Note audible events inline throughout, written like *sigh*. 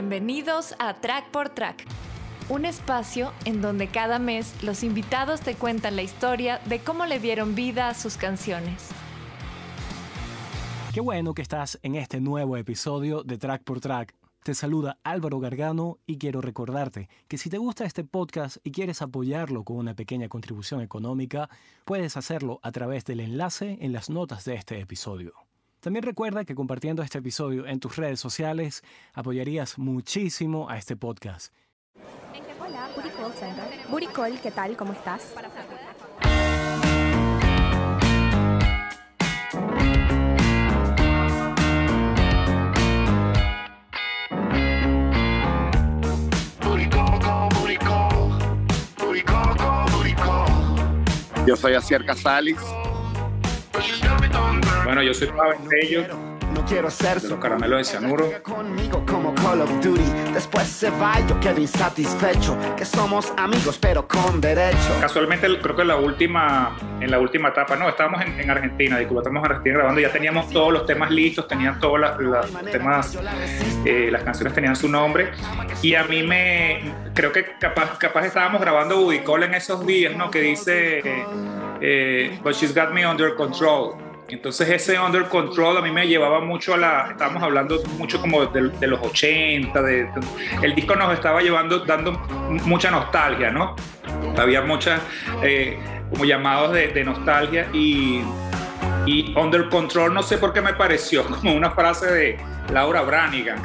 Bienvenidos a Track por Track, un espacio en donde cada mes los invitados te cuentan la historia de cómo le dieron vida a sus canciones. Qué bueno que estás en este nuevo episodio de Track por Track. Te saluda Álvaro Gargano y quiero recordarte que si te gusta este podcast y quieres apoyarlo con una pequeña contribución económica, puedes hacerlo a través del enlace en las notas de este episodio. También recuerda que compartiendo este episodio en tus redes sociales apoyarías muchísimo a este podcast. Hola, Call Center. Call, ¿qué tal? ¿Cómo estás? Yo soy Acier Casalis. Bueno, yo soy Pablo Bello, No quiero ser de los caramelos de cianuro. conmigo como Call of Duty. Después se va, yo quedo insatisfecho. Que somos amigos, pero con derecho. Casualmente, creo que en la última, en la última etapa, no, estábamos en, en Argentina, disculpa, estamos en Argentina grabando, ya teníamos todos los temas listos, tenían todos los temas, eh, las canciones tenían su nombre, y a mí me, creo que capaz, capaz estábamos grabando Budicol en esos días, ¿no? Que dice, eh, eh, but she's got me under control. Entonces ese under control a mí me llevaba mucho a la, estábamos hablando mucho como de, los 80, de, de- el disco nos estaba llevando, dando mucha nostalgia, ¿no? Había muchas eh, como llamados de, de nostalgia y, y under control no sé por qué me pareció *laughs* como una frase de Laura Branigan,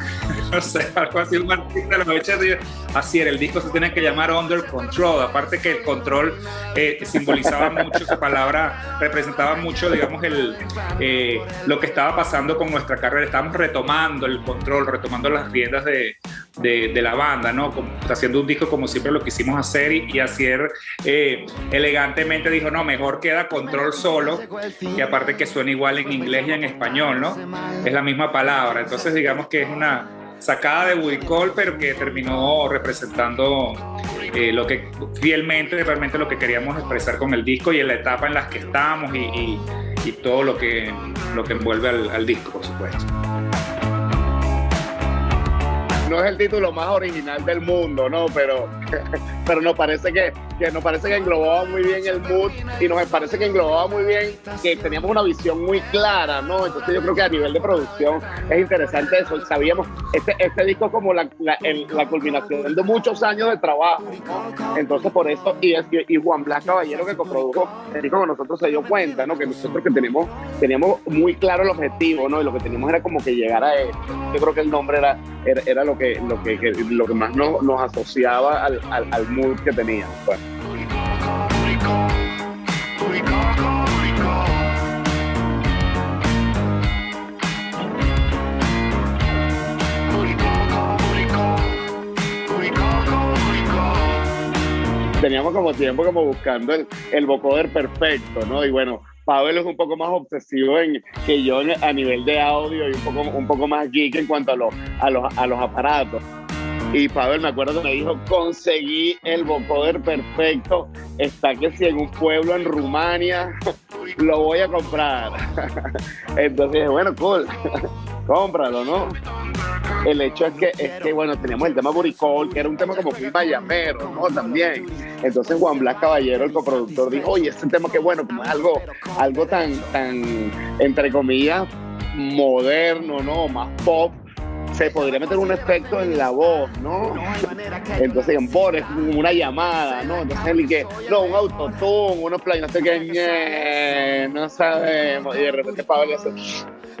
*laughs* no sé, algo así, un artista de los 80, así era, el disco se tiene que llamar under control, aparte que el control eh, simbolizaba mucho, esa palabra representaba mucho, digamos, el, eh, lo que estaba pasando con nuestra carrera, estábamos retomando el control, retomando las riendas de, de, de la banda, ¿no? Haciendo un disco como siempre lo quisimos hacer y, y eh, elegantemente dijo, no, mejor queda control solo, y aparte que suena igual en inglés y en español, ¿no? Es la misma palabra, entonces digamos que es una sacada de Budicol, pero que terminó representando eh, lo que fielmente, realmente lo que queríamos expresar con el disco y en la etapa en la que estamos y, todo lo que, lo que envuelve al disco, por supuesto. No es el título más original del mundo, ¿no? Pero, *laughs* pero nos parece que, que nos parece que englobaba muy bien el mood y nos parece que englobaba muy bien que teníamos una visión muy clara, ¿no? Entonces yo creo que a nivel de producción es interesante eso. Sabíamos, este, este disco como la, la, la culminación de muchos años de trabajo. Entonces por eso, y, es- y Juan Blas Caballero que coprodujo el disco con nosotros se dio cuenta, ¿no? Que nosotros que tenemos, teníamos muy claro el objetivo, ¿no? Y lo que teníamos era como que llegar a él. Yo creo que el nombre era, era, era lo, que, lo, que, lo que más nos, asociaba al, al, al mood que teníamos. pues. teníamos como tiempo como buscando el, el vocoder perfecto, ¿no? Y bueno, Pavel es un poco más obsesivo en, que yo a nivel de audio y un poco, un poco más geek en cuanto a los, a los, a los aparatos. Y Pavel me acuerdo que me dijo, conseguí el vocoder perfecto, está que si en un pueblo en Rumania, *laughs* lo voy a comprar. *laughs* Entonces bueno, cool, *laughs* cómpralo, ¿no? El hecho es que, es que, bueno, teníamos el tema Buricol, que era un tema como muy mayamero, ¿no? También. Entonces Juan Blas Caballero, el coproductor, dijo, oye, este tema que bueno, como algo, algo tan, tan, entre comillas, moderno, ¿no? Más pop, se podría meter un efecto en la voz, ¿no? Entonces, en voz, es una llamada, ¿no? Entonces él que, no, un autotune, unos play, no sé qué, no sabemos. Y de repente Pablo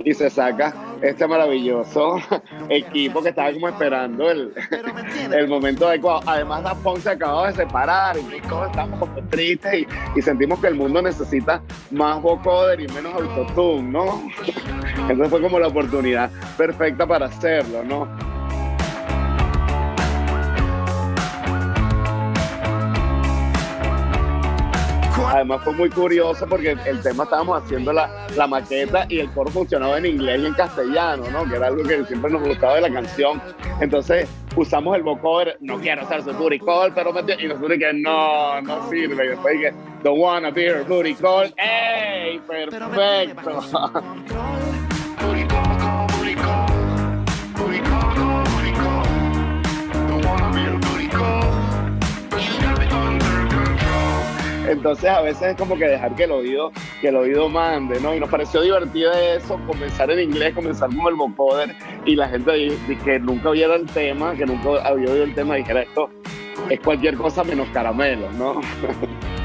y se saca este maravilloso *laughs* equipo que estaba como esperando el, *laughs* el momento adecuado. Además, Da Punk se acababa de separar y todos estamos como tristes y, y sentimos que el mundo necesita más vocoder y menos autotune, ¿no? *laughs* Entonces fue como la oportunidad perfecta para hacerlo, ¿no? Además fue muy curioso porque el tema estábamos haciendo la, la maqueta y el coro funcionaba en inglés y en castellano, ¿no? Que era algo que siempre nos gustaba de la canción. Entonces usamos el vocoder, no quiero hacer su booty call, pero me y nosotros que no, no sirve. Y después que, don't wanna be her booty call. ¡Ey! Perfecto. Entonces a veces es como que dejar que el oído, que el oído mande, ¿no? Y nos pareció divertido eso, comenzar en inglés, comenzar como el vocoder y la gente que nunca oyera el tema, que nunca había oído el tema, dijera esto es cualquier cosa menos caramelo, ¿no? *laughs*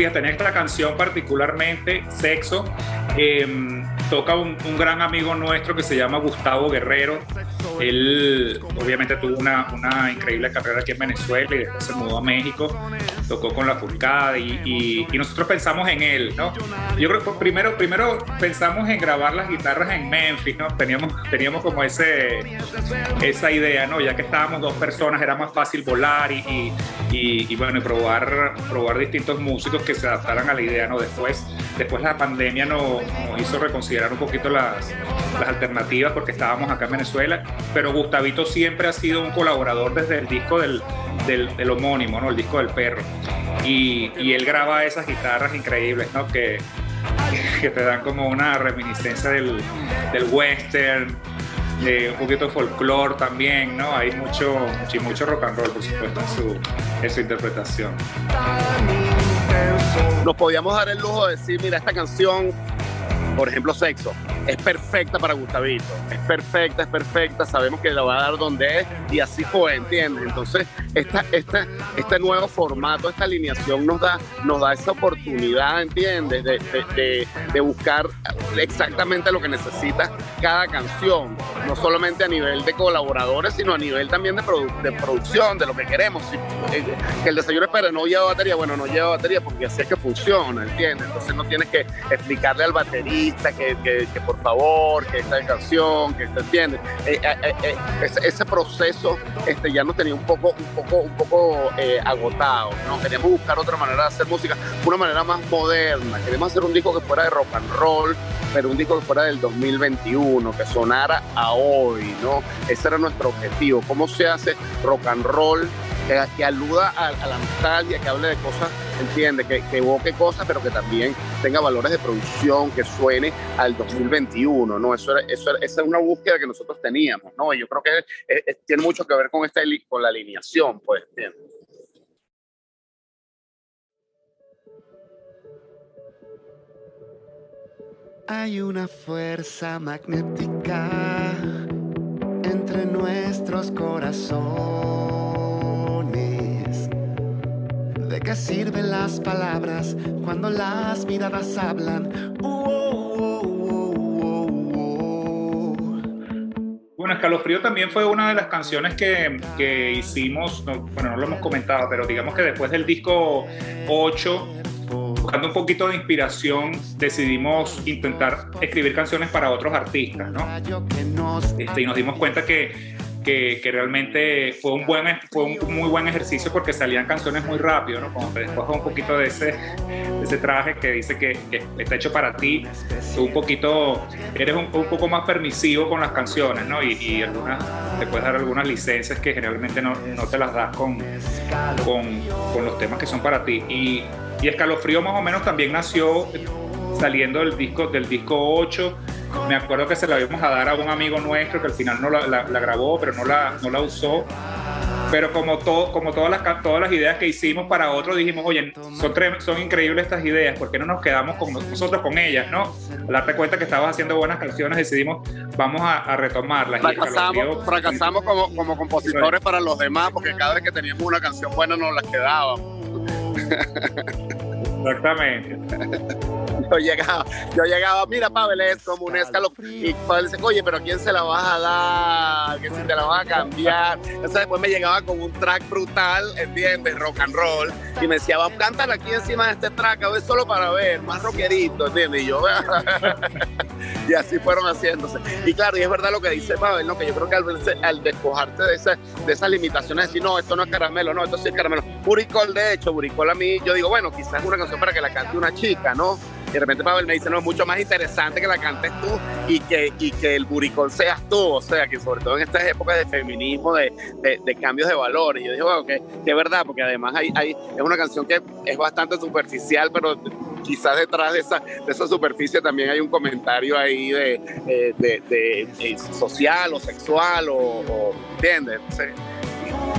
fíjate, en esta canción particularmente, Sexo, em, toca un, gran amigo nuestro que se llama Gustavo Guerrero. Él obviamente tuvo una, increíble carrera aquí en Venezuela y después se mudó a México, tocó con la Fulcada y, nosotros pensamos en él. Yo creo que primero, primero pensamos en grabar las guitarras en Memphis, ¿no? Teníamos, teníamos como ese, esa idea, ¿no? Ya que estábamos dos personas era más fácil volar y, y bueno, probar, probar distintos músicos que se adaptaran a la idea, ¿no? Después, después la pandemia nos, nos hizo reconsiderar un poquito las, las alternativas porque estábamos acá en Venezuela, pero Gustavito siempre ha sido un colaborador desde el disco del, del, homónimo, ¿no? El disco del perro. Y, y, él graba esas guitarras increíbles, ¿no? Que, que te dan como una reminiscencia del, del western, de un poquito de folclore también, ¿no? Hay mucho, mucho, mucho rock and roll, por supuesto, en su, en su interpretación. Nos podíamos dar el lujo de decir, mira, esta canción por ejemplo, sexo, es perfecta para Gustavito, es perfecta, es perfecta, sabemos que la va a dar donde es y así fue, ¿entiendes? Entonces, esta, esta, este nuevo formato, esta alineación nos da, nos da esa oportunidad, ¿entiendes? De, de, buscar exactamente lo que necesita cada canción, no solamente a nivel de colaboradores, sino a nivel también de, de producción, de lo que queremos. Eh, que el desayuno espera no lleva batería, bueno, no lleva batería porque así es que funciona, ¿entiendes? Entonces no tienes que explicarle al batería que, por favor, que esta canción, que se entiende. Eh, eh, eh, ese, proceso este, ya nos tenía un poco, un poco, un poco agotado, ¿no? Queríamos buscar otra manera de hacer música, una manera más moderna. Queríamos hacer un disco que fuera de rock and roll, pero un disco que fuera del 2021, que sonara a hoy, ¿no? Ese era nuestro objetivo. ¿Cómo se hace rock and roll que, aluda a, la nostalgia, que hable de cosas, entiende, que, evoque cosas, pero que también tenga valores de producción, que suene al 2021, ¿no? Eso, eso esa es una búsqueda que nosotros teníamos, ¿no? Y yo creo que tiene mucho que ver con, esta, con la alineación, pues, ¿entiendes? Hay una fuerza magnética entre nuestros corazones ¿De qué sirven las palabras cuando las miradas hablan? bueno, Escalofrío también fue una de las canciones que, que hicimos, bueno, no lo hemos comentado, pero digamos que después del disco 8, buscando un poquito de inspiración, decidimos intentar escribir canciones para otros artistas, ¿no? Este, y nos dimos cuenta que que, realmente fue un, buen, fue un muy buen ejercicio porque salían canciones muy rápido, ¿no? Como te despojas un poquito de ese, ese traje que dice que, está hecho para ti, tú un poquito, eres un, poco más permisivo con las canciones, ¿no? Y, y, algunas, te puedes dar algunas licencias que generalmente no, no te las das con, con, con, los temas que son para ti. Y, y Escalofrío más o menos también nació saliendo del disco, del disco 8 me acuerdo que se la íbamos a dar a un amigo nuestro que al final no la, grabó, pero no la, no la usó. Pero como, todo, como todas, las, todas las ideas que hicimos para otro, dijimos, oye, son, son increíbles estas ideas, ¿por qué no nos quedamos con nosotros con ellas? ¿no? Al darte cuenta que estabas haciendo buenas canciones, decidimos, vamos a, retomarlas. Fracasamos, fracasamos como, como compositores para los demás, porque cada vez que teníamos una canción buena nos la quedábamos. Exactamente yo llegaba, yo llegaba, mira Pavel, es como un escalo. Y Pavel dice, oye, pero ¿quién se la vas a dar? Que si te la vas a cambiar. Entonces después me llegaba con un track brutal, ¿entiendes? Rock and roll. Y me decía, vamos, cántala aquí encima de este track, a ver, solo para ver, más rockerito, ¿entiendes? Y yo, *laughs* y así fueron haciéndose. Y claro, y es verdad lo que dice Pavel, ¿no? Que yo creo que al, al despojarte de, esa, de esas limitaciones, decir, no, esto no es caramelo, no, esto sí es caramelo. Buricol, de hecho, Buricol a mí, yo digo, bueno, quizás es una canción para que la cante una chica, ¿no? Y de repente Pavel me dice, no, es mucho más interesante que la cantes tú y que, y que el buricol seas tú. O sea, que sobre todo en estas épocas de feminismo, de, de, cambios de valores. Y yo dije, bueno, que, es verdad, porque además hay, hay, es una canción que es bastante superficial, pero quizás detrás de esa, de esa superficie también hay un comentario ahí de, eh, de, social o sexual o, o ¿entiendes?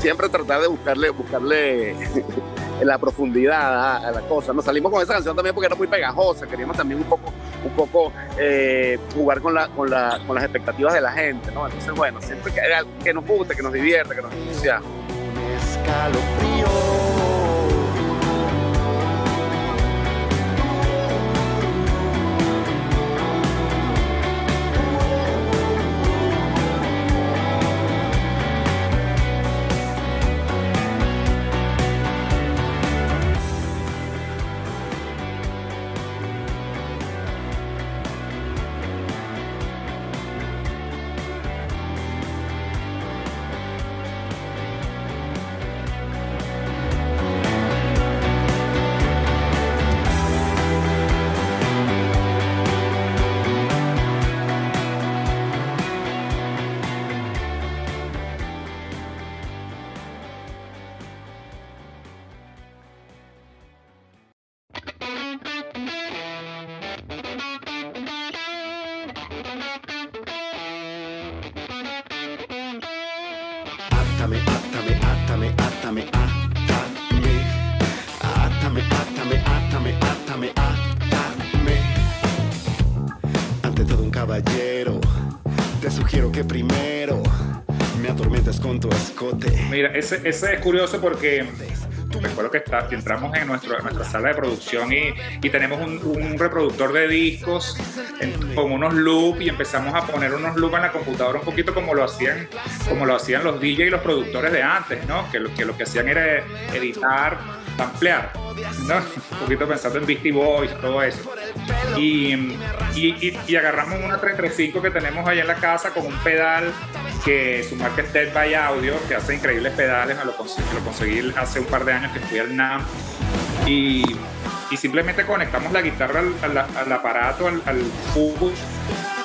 Siempre tratar de buscarle, buscarle *laughs* la profundidad a, la cosa. Nos salimos con esa canción también porque era muy pegajosa, queríamos también un poco, un poco eh, jugar con, la, con, la, con las expectativas de la gente, ¿no? Entonces, bueno, siempre que, que nos guste, que nos divierte, que nos entusiasme. Mira, ese, es curioso porque recuerdo que, entramos en, nuestra sala de producción y, tenemos un, reproductor de discos con unos loops y empezamos a poner unos loops en la computadora un poquito como lo hacían, como lo hacían los DJ y los productores de antes, ¿no? Que lo que, hacían era editar, ampliar. Un poquito pensando en Beastie Boys, todo eso. Y, agarramos una 335 que tenemos allá en la casa con un pedal que su marca es Dead by Audio, que hace increíbles pedales, lo, conseguí, hace un par de años que fui al NAM. Y, y simplemente conectamos la guitarra al, aparato, al, al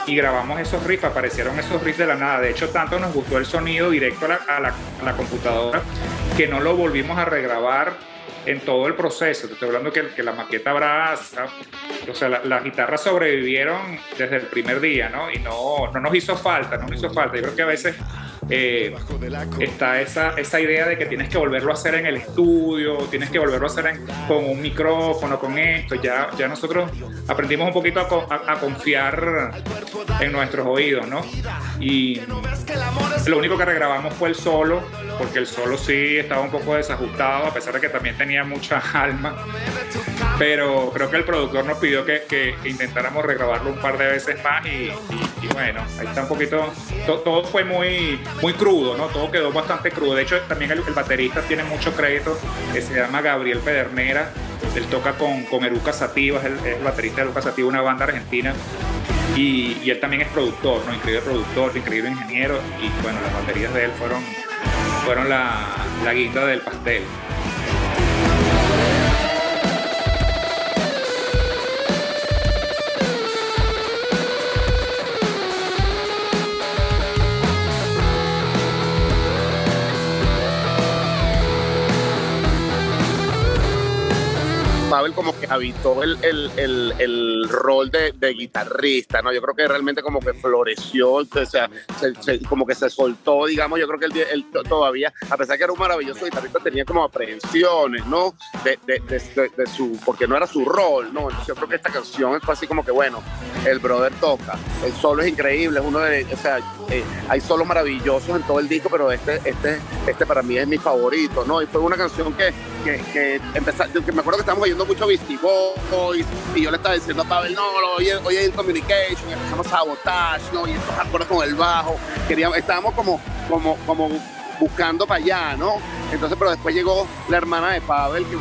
y grabamos esos riffs, aparecieron esos riffs de la nada. De hecho, tanto nos gustó el sonido directo a la, a la computadora que no lo volvimos a regrabar en todo el proceso. Te estoy hablando que, que la maqueta brasa, o sea, las guitarras sobrevivieron desde el primer día, ¿no? Y no, no nos hizo falta, no nos hizo falta. Yo creo que a veces eh, está esa, esa idea de que tienes que volverlo a hacer en el estudio, tienes que volverlo a hacer con un micrófono, con esto. Ya, ya nosotros aprendimos un poquito a, a, confiar en nuestros oídos, ¿no? Y lo único que regrabamos fue el solo, porque el solo sí estaba un poco desajustado, a pesar de que también tenía mucha *laughs* alma. Pero creo que el productor nos pidió que, intentáramos regrabarlo un par de veces más y, bueno, ahí está un poquito, todo fue muy, muy crudo, ¿no? Todo quedó bastante crudo. De hecho, también el, baterista tiene mucho crédito, que se llama Gabriel Pedernera. Él toca con, con Eruca Sativa, es el, baterista de Eruca Sativa, una banda argentina. Y, y, él también es productor, ¿no? Increíble productor, increíble ingeniero. Y bueno, las baterías de él fueron, fueron la, guinda del pastel. Como que habitó el, el, el, rol de, de, guitarrista, ¿no? Yo creo que realmente como que floreció, o sea, como que se soltó, digamos, yo creo que él, todavía, a pesar que era un maravilloso guitarrista, tenía como aprehensiones, ¿no? De, de, de, su, porque no era su rol, ¿no? Entonces yo creo que esta canción fue así como que, bueno, el brother toca, el solo es increíble, es uno de, o sea, eh, hay solos maravillosos en todo el disco, pero este, este, este para mí es mi favorito, ¿no? Y fue una canción que, que, que, que me acuerdo que estábamos oyendo mucho Beastie Boys y yo le estaba diciendo a Pavel, no, hoy, hoy hay Communication, empezamos a sabotage, ¿no? Y estos acordes con el bajo, queríamos, estábamos como, como, como buscando para allá, ¿no? Entonces, pero después llegó la hermana de Pavel, que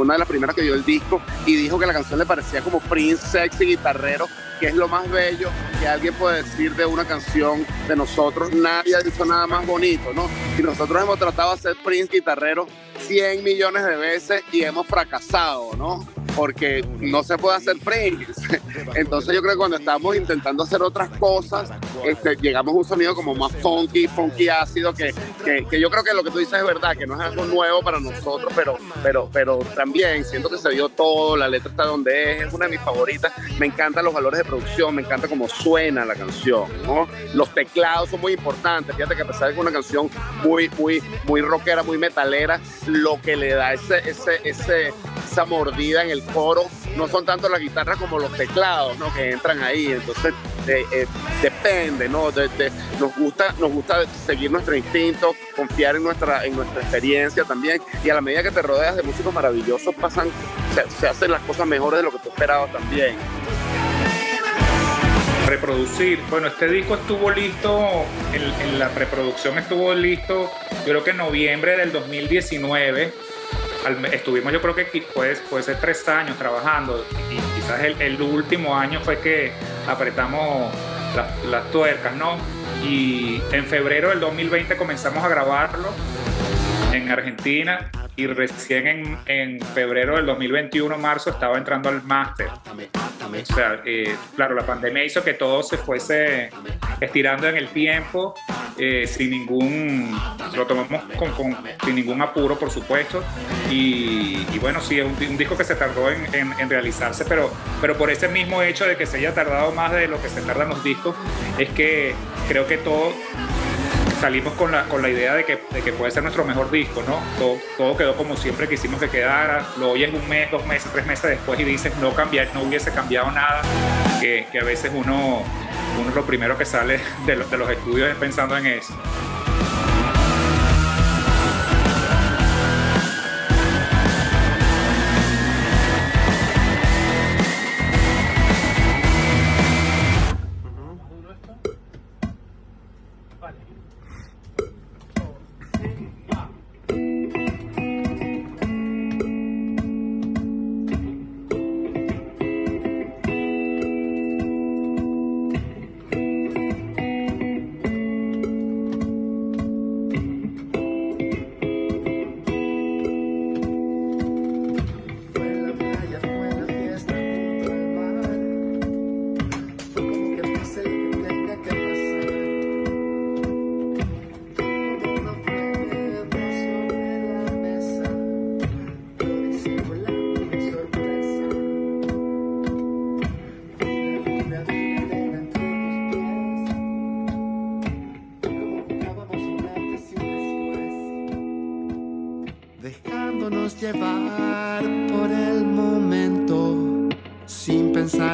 una de las primeras que dio el disco, y dijo que la canción le parecía como Prince sexy guitarrero, que es lo más bello que alguien puede decir de una canción de nosotros. Nadie ha dicho nada más bonito, ¿no? Y nosotros hemos tratado de hacer Prince guitarrero 100 millones de veces y hemos fracasado, ¿no? Porque no se puede hacer Pringles. *laughs* Entonces yo creo que cuando estábamos intentando hacer otras cosas, este, llegamos a un sonido como más funky, funky ácido, que, que, yo creo que lo que tú dices es verdad, que no es algo nuevo para nosotros, pero, pero, pero también siento que se dio todo, la letra está donde es, es una de mis favoritas. Me encantan los valores de producción, me encanta cómo suena la canción, ¿no? Los teclados son muy importantes. Fíjate que a pesar de que es una canción muy, muy, muy rockera, muy metalera, lo que le da ese, ese, ese, esa mordida en el coro no son tanto las guitarras como los teclados, ¿no? Que entran ahí. Entonces, eh, eh, depende, ¿no? nos, gusta, nos gusta seguir nuestro instinto, confiar en nuestra, en nuestra experiencia también. Y a la medida que te rodeas de músicos maravillosos, pasan, se, hacen las cosas mejores de lo que tú esperabas también reproducir. Bueno, este disco estuvo listo, en, la preproducción estuvo listo, yo creo que en noviembre del 2019. Estuvimos, yo creo que puede, puede ser tres años trabajando y quizás el, último año fue que apretamos las, tuercas, ¿no? Y en febrero del 2020 comenzamos a grabarlo en Argentina y recién en, en febrero del 2021, marzo, estaba entrando al máster. O sea, eh, claro, la pandemia hizo que todo se fuese estirando en el tiempo, eh, sin ningún, lo tomamos con, sin ningún apuro, por supuesto. Y, bueno, sí, es un, disco que se tardó en, en, realizarse, pero, pero por ese mismo hecho de que se haya tardado más de lo que se tardan los discos, es que creo que todo salimos con la, con la idea de que, de que, puede ser nuestro mejor disco, ¿no? Todo, todo, quedó como siempre quisimos que quedara, lo oyes un mes, dos meses, tres meses después y dices no cambiar, no hubiese cambiado nada, que, que a veces uno, uno lo primero que sale de, de los estudios es pensando en eso.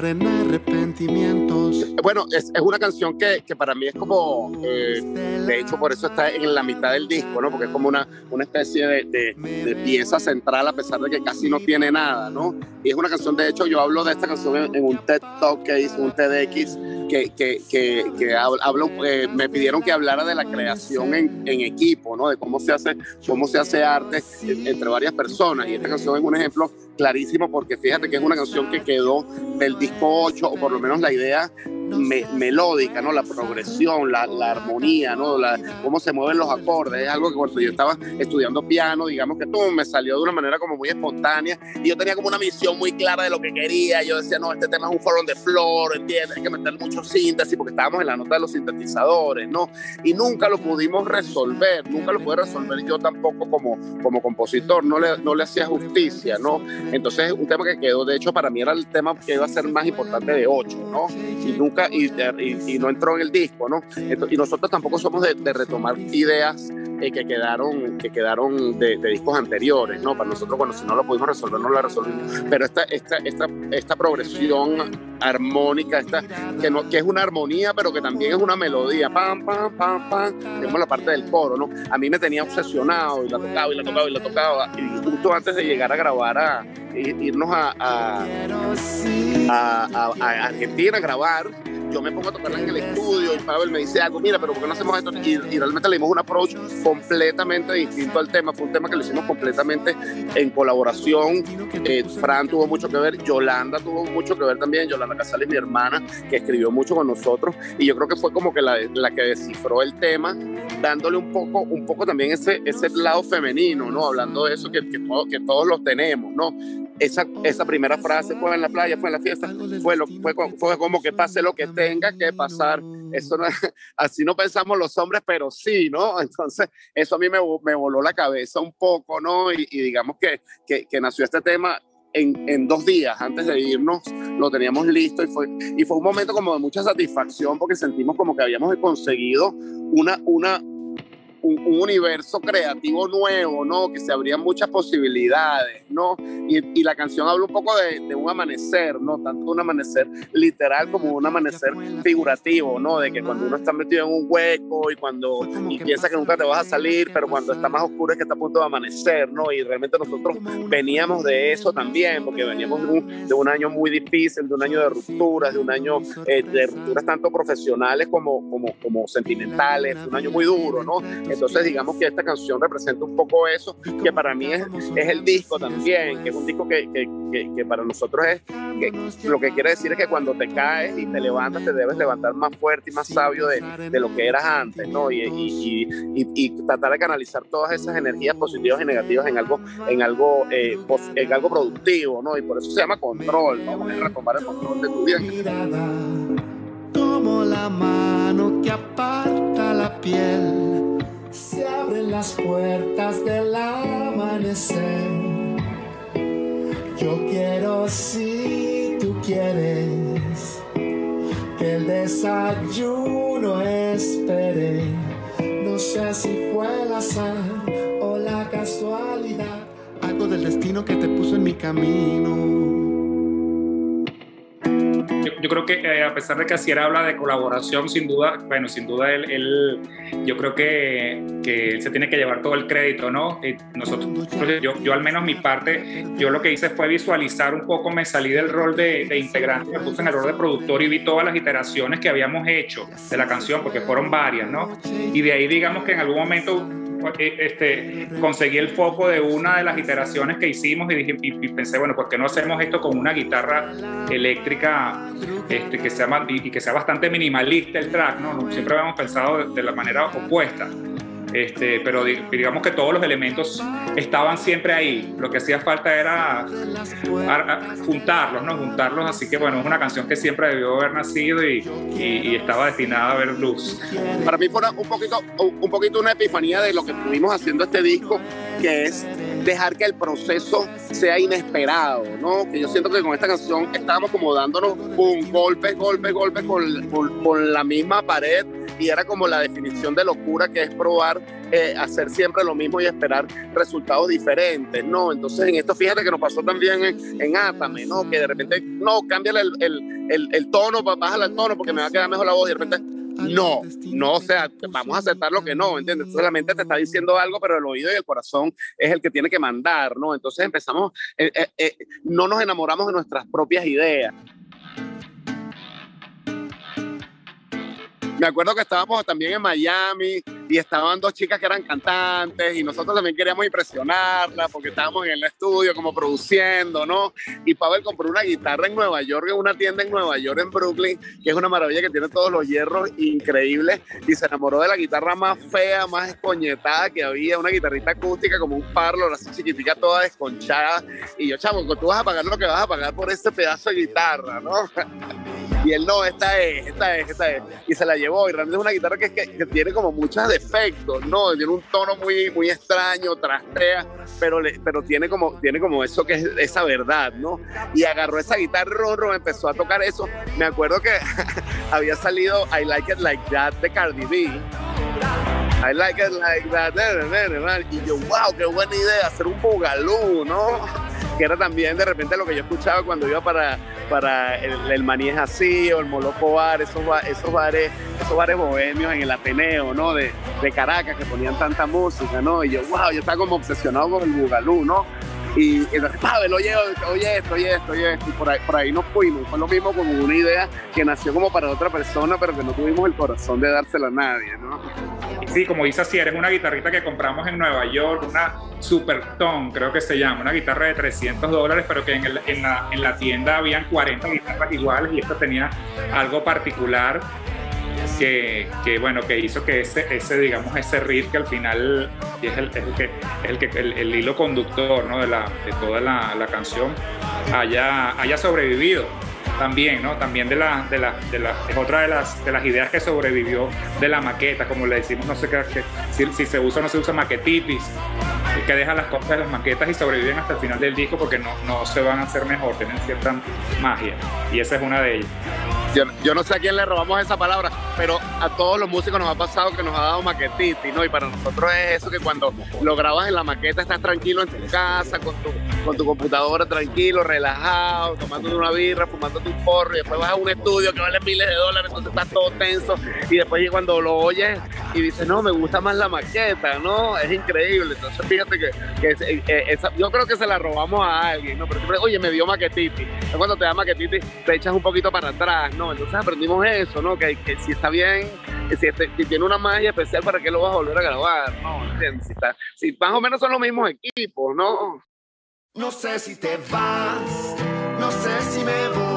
En arrepentimientos. Bueno, es, es una canción que, que, para mí es como, eh, de hecho por eso está en la mitad del disco, ¿no? Porque es como una, una especie de, de, pieza central a pesar de que casi no tiene nada, ¿no? Y es una canción, de hecho yo hablo de esta canción en, un TED Talk que hice, un TEDx, que, que, que, que hablo, eh, me pidieron que hablara de la creación en, equipo, ¿no? De cómo se hace, cómo se hace arte entre varias personas. Y esta canción es un ejemplo clarísimo porque fíjate que es una canción que quedó del disco 8, o por lo menos la idea melódica, ¿no? La progresión, la, la armonía, ¿no? La, cómo se mueven los acordes. Es algo que cuando yo estaba estudiando piano, digamos que todo me salió de una manera como muy espontánea y yo tenía como una visión muy clara de lo que quería. Yo decía, no, este tema es un foro de flor, ¿entiendes? Hay que meter mucho síntesis porque estábamos en la nota de los sintetizadores, ¿no? Y nunca lo pudimos resolver, nunca lo pude resolver yo tampoco como, como compositor, no le, no le hacía justicia, ¿no? Entonces, un tema que quedó, de hecho, para mí era el tema que iba a ser más importante de ocho, ¿no? Y nunca, y, no entró en el disco, ¿no? y nosotros tampoco somos de, retomar ideas eh, que quedaron, que quedaron de, discos anteriores, ¿no? Para nosotros, bueno, si no lo pudimos resolver, no la resolvimos. Pero esta, esta, esta, esta progresión armónica, esta, que, no, que es una armonía, pero que también es una melodía, pam, pam, pam, pam, tenemos la parte del coro, ¿no? A mí me tenía obsesionado y la tocaba y la tocaba y la tocaba. Y justo antes de llegar a grabar a, irnos a, a, Argentina a grabar, yo me pongo a tocarla en el estudio y Pavel me dice algo, mira, pero ¿por qué no hacemos esto? Y, realmente le dimos un approach completamente distinto al tema. Fue un tema que lo hicimos completamente en colaboración. Eh, Fran tuvo mucho que ver, Yolanda tuvo mucho que ver también, Yolanda Casales, mi hermana, que escribió mucho con nosotros. Y yo creo que fue como que la, la que descifró el tema, dándole un poco, un poco también ese, ese lado femenino, ¿no? Hablando de eso que, que, que todos los tenemos, ¿no? Esa, esa primera frase fue en la playa, fue en la fiesta, fue, lo, fue, fue como que pase lo que tenga que pasar. Eso no, *laughs* así no pensamos los hombres, pero sí, ¿no? *laughs* Entonces, eso a mí me, me voló la cabeza un poco, ¿no? Y, digamos que, que, que, nació este tema en, en, dos días antes de irnos, lo teníamos listo y fue, y fue un momento como de mucha satisfacción porque sentimos como que habíamos conseguido una, una, un, universo creativo nuevo, ¿no? Que se abrían muchas posibilidades, ¿no? Y, la canción habla un poco de, un amanecer, ¿no? Tanto un amanecer literal como un amanecer figurativo, ¿no? De que cuando uno está metido en un hueco y cuando y piensa que nunca te vas a salir, pero cuando está más oscuro es que está a punto de amanecer, ¿no? Y realmente nosotros veníamos de eso también, porque veníamos de un, año muy difícil, de un año de rupturas, de un año eh, de rupturas tanto profesionales como, como, como sentimentales, un año muy duro, ¿no? Entonces digamos que esta canción representa un poco eso, que para mí es, es el disco también, que es un disco que, que, que, para nosotros es, que lo que quiere decir es que cuando te caes y te levantas, te debes levantar más fuerte y más sabio de, de lo que eras antes, ¿no? Y, y, y, y, tratar de canalizar todas esas energías positivas y negativas en algo, en algo, eh, en algo productivo, ¿no? Y por eso se llama control, ¿no? retomar el control de tu vida. La mano que aparta la piel abren las puertas del amanecer. Yo quiero si tú quieres que el desayuno espere. No sé si fue el azar o la casualidad, algo del destino que te puso en mi camino yo, creo que eh, a pesar de que Asier habla de colaboración, sin duda, bueno, sin duda él, yo creo que, que, él se tiene que llevar todo el crédito, ¿no? Y nosotros, yo, yo al menos mi parte, yo lo que hice fue visualizar un poco, me salí del rol de, de integrante, me puse en el rol de productor y vi todas las iteraciones que habíamos hecho de la canción, porque fueron varias, ¿no? Y de ahí digamos que en algún momento este, conseguí el foco de una de las iteraciones que hicimos y, dije, y, pensé, bueno, ¿por qué no hacemos esto con una guitarra eléctrica este, que sea, y, que sea bastante minimalista el track? ¿no? Siempre habíamos pensado de la manera opuesta. Este, pero digamos que todos los elementos estaban siempre ahí. Lo que hacía falta era juntarlos, ¿no? Juntarlos. Así que bueno, es una canción que siempre debió haber nacido y, estaba destinada a ver luz. Para mí fue un poquito, un poquito una epifanía de lo que estuvimos haciendo este disco, que es dejar que el proceso sea inesperado, ¿no? Que yo siento que con esta canción estábamos como dándonos un golpe, golpe, golpe con, con la misma pared y era como la definición de locura que es probar eh, hacer siempre lo mismo y esperar resultados diferentes, ¿no? Entonces en esto fíjate que nos pasó también en, en Atame, ¿no? Que de repente, no, cámbiale el, el, el, el tono, bájale el tono porque me va a quedar mejor la voz y de repente no, no, o sea, vamos a aceptar lo que no, ¿entiendes? Entonces la mente te está diciendo algo, pero el oído y el corazón es el que tiene que mandar, ¿no? Entonces empezamos, eh, eh, no nos enamoramos de nuestras propias ideas. Me acuerdo que estábamos también en Miami y estaban dos chicas que eran cantantes y nosotros también queríamos impresionarlas porque estábamos en el estudio como produciendo, ¿no? Y Pavel compró una guitarra en Nueva York, en una tienda en Nueva York, en Brooklyn, que es una maravilla que tiene todos los hierros increíbles y se enamoró de la guitarra más fea, más escoñetada que había, una guitarrita acústica como un parlor así chiquitica, toda desconchada. Y yo, chavo, tú vas a pagar lo que vas a pagar por este pedazo de guitarra, ¿no? Y él, no, esta es, esta es, esta es. Y se la llevó. Y realmente es una guitarra que, tiene como muchos defectos, ¿no? Tiene un tono muy, muy extraño, trastea, pero, pero tiene, como, tiene como eso que es esa verdad, ¿no? Y agarró esa guitarra, Ron, empezó a tocar eso. Me acuerdo que había salido I Like It Like That de Cardi B. I like it like that. Y yo, wow, qué buena idea hacer un bugalú, ¿no? Que era también de repente lo que yo escuchaba cuando iba para, para el, el Maní es así o el Moloco Bar, esos, esos, bares, esos bares bohemios en el Ateneo, ¿no? De, de Caracas que ponían tanta música, ¿no? Y yo, wow, yo estaba como obsesionado con el Bugalú, ¿no? Y, entonces, Pavel, oye, oye esto, oye esto, oye esto, y por ahí, por ahí nos fuimos. Fue lo mismo como una idea que nació como para otra persona, pero que no tuvimos el corazón de dársela a nadie, ¿no? Sí, como dice así, eres una guitarrita que compramos en Nueva York, una Super Tone, creo que se llama, una guitarra de 300 dólares, pero que en, el, en, la, en la tienda habían 40 guitarras iguales y esta tenía algo particular que, que, bueno, que hizo que ese, ese, digamos, ese riff que al final es el, es el que, el, que, el, hilo conductor ¿no? de, la, de toda la, la, canción haya, haya sobrevivido también, ¿no? También de la, de la, de la, es otra de las, de las ideas que sobrevivió de la maqueta, como le decimos, no sé qué, si, se usa o no se usa maquetitis, que dejan las cosas de las maquetas y sobreviven hasta el final del disco porque no, no se van a hacer mejor, tienen cierta magia, y esa es una de ellas. Yo, no sé a quién le robamos esa palabra, pero a todos los músicos nos ha pasado que nos ha dado maquetitis, ¿no? Y para nosotros es eso que cuando lo grabas en la maqueta estás tranquilo en tu casa, con tu, con tu computadora tranquilo, relajado, tomando una birra, fumando porro, y después vas a un estudio que vale miles de dólares, entonces estás todo tenso, y después cuando lo oyes y dices, no, me gusta más la maqueta, ¿no? Es increíble. Entonces fíjate que, que eh, yo creo que se la robamos a alguien, ¿no? Pero siempre, oye, me dio maquetitis. Entonces cuando te da maquetitis, te echas un poquito para atrás, ¿no? Entonces aprendimos eso, ¿no? Que, que si está bien, si, este, tiene una magia especial, ¿para qué lo vas a volver a grabar? ¿No? Si, si más o menos son los mismos equipos, ¿no? No sé si te vas, no sé si me voy,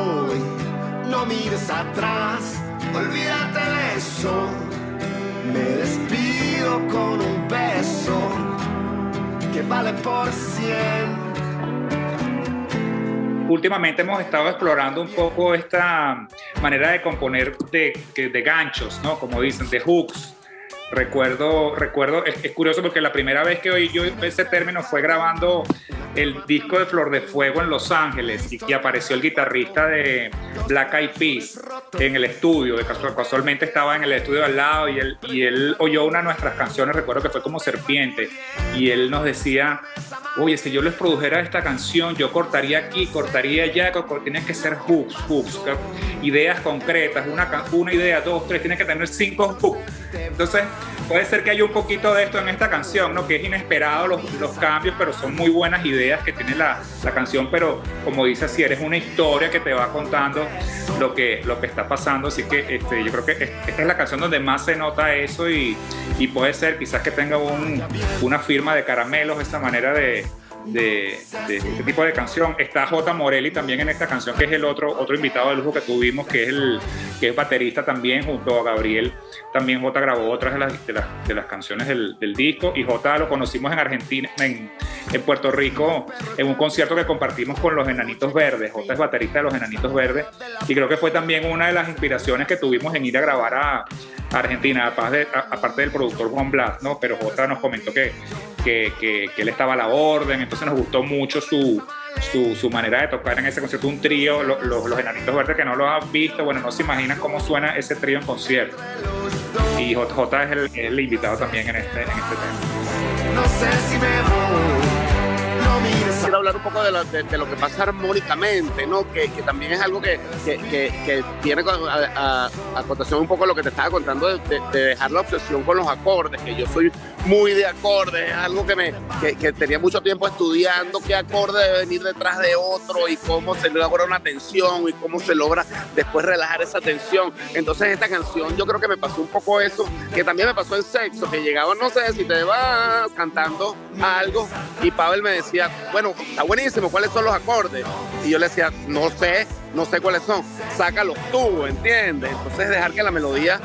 no mires atrás, olvídate de eso. Me despido con un beso que vale por cien últimamente hemos estado explorando un poco esta manera de componer de, de ganchos, ¿no? Como dicen, de hooks. Recuerdo, recuerdo, es, curioso porque la primera vez que oí yo ese término fue grabando el disco de Flor de Fuego en Los Ángeles y, apareció el guitarrista de Black Eyed Peas en el estudio, de casualmente estaba en el estudio al lado y él, y él oyó una de nuestras canciones, recuerdo que fue como Serpiente, y él nos decía, oye, si yo les produjera esta canción, yo cortaría aquí, cortaría allá, tienen que ser hooks, hooks, ideas concretas, una, una idea, dos, tres, tienen que tener cinco hooks. Entonces, puede ser que haya un poquito de esto en esta canción, ¿no? Que es inesperado los, los cambios, pero son muy buenas ideas que tiene la, la, canción, pero como dice, si eres una historia que te va contando lo que, lo que está pasando, así que este, yo creo que esta es la canción donde más se nota eso y, y puede ser quizás que tenga un, una firma de caramelos, esa manera de, de, este tipo de canción. Está J. Morelli también en esta canción, que es el otro, otro invitado de lujo que tuvimos, que es que es baterista también, junto a Gabriel. También J grabó otras de las, de las, de las canciones del, del, disco. Y J lo conocimos en Argentina, en, en, Puerto Rico, en un concierto que compartimos con los Enanitos Verdes. J es baterista de los Enanitos Verdes. Y creo que fue también una de las inspiraciones que tuvimos en ir a grabar a, Argentina, aparte, del productor Juan Blas, ¿no? Pero J nos comentó que, que, él estaba a la orden, entonces nos gustó mucho su, su, manera de tocar en ese concierto, un trío, los, enanitos verdes que no lo han visto, bueno, no se imaginan cómo suena ese trío en concierto. Y JJ es el, invitado también en este, en este tema. No sé si me quiero hablar un poco de lo, de, lo que pasa armónicamente, ¿no? Que, que también es algo que, que, que tiene a, a, cotación un poco lo que te estaba contando de, de, dejar la obsesión con los acordes, que yo soy muy de acordes, es algo que, me, que, tenía mucho tiempo estudiando qué acorde debe venir detrás de otro y cómo se logra una tensión y cómo se logra después relajar esa tensión. Entonces esta canción yo creo que me pasó un poco eso, que también me pasó en sexo, que llegaba, no sé, si te vas cantando algo y Pavel me decía, bueno, está buenísimo, ¿cuáles son los acordes? Y yo le decía, no sé, no sé cuáles son, sácalos tú, ¿entiendes? Entonces dejar que la melodía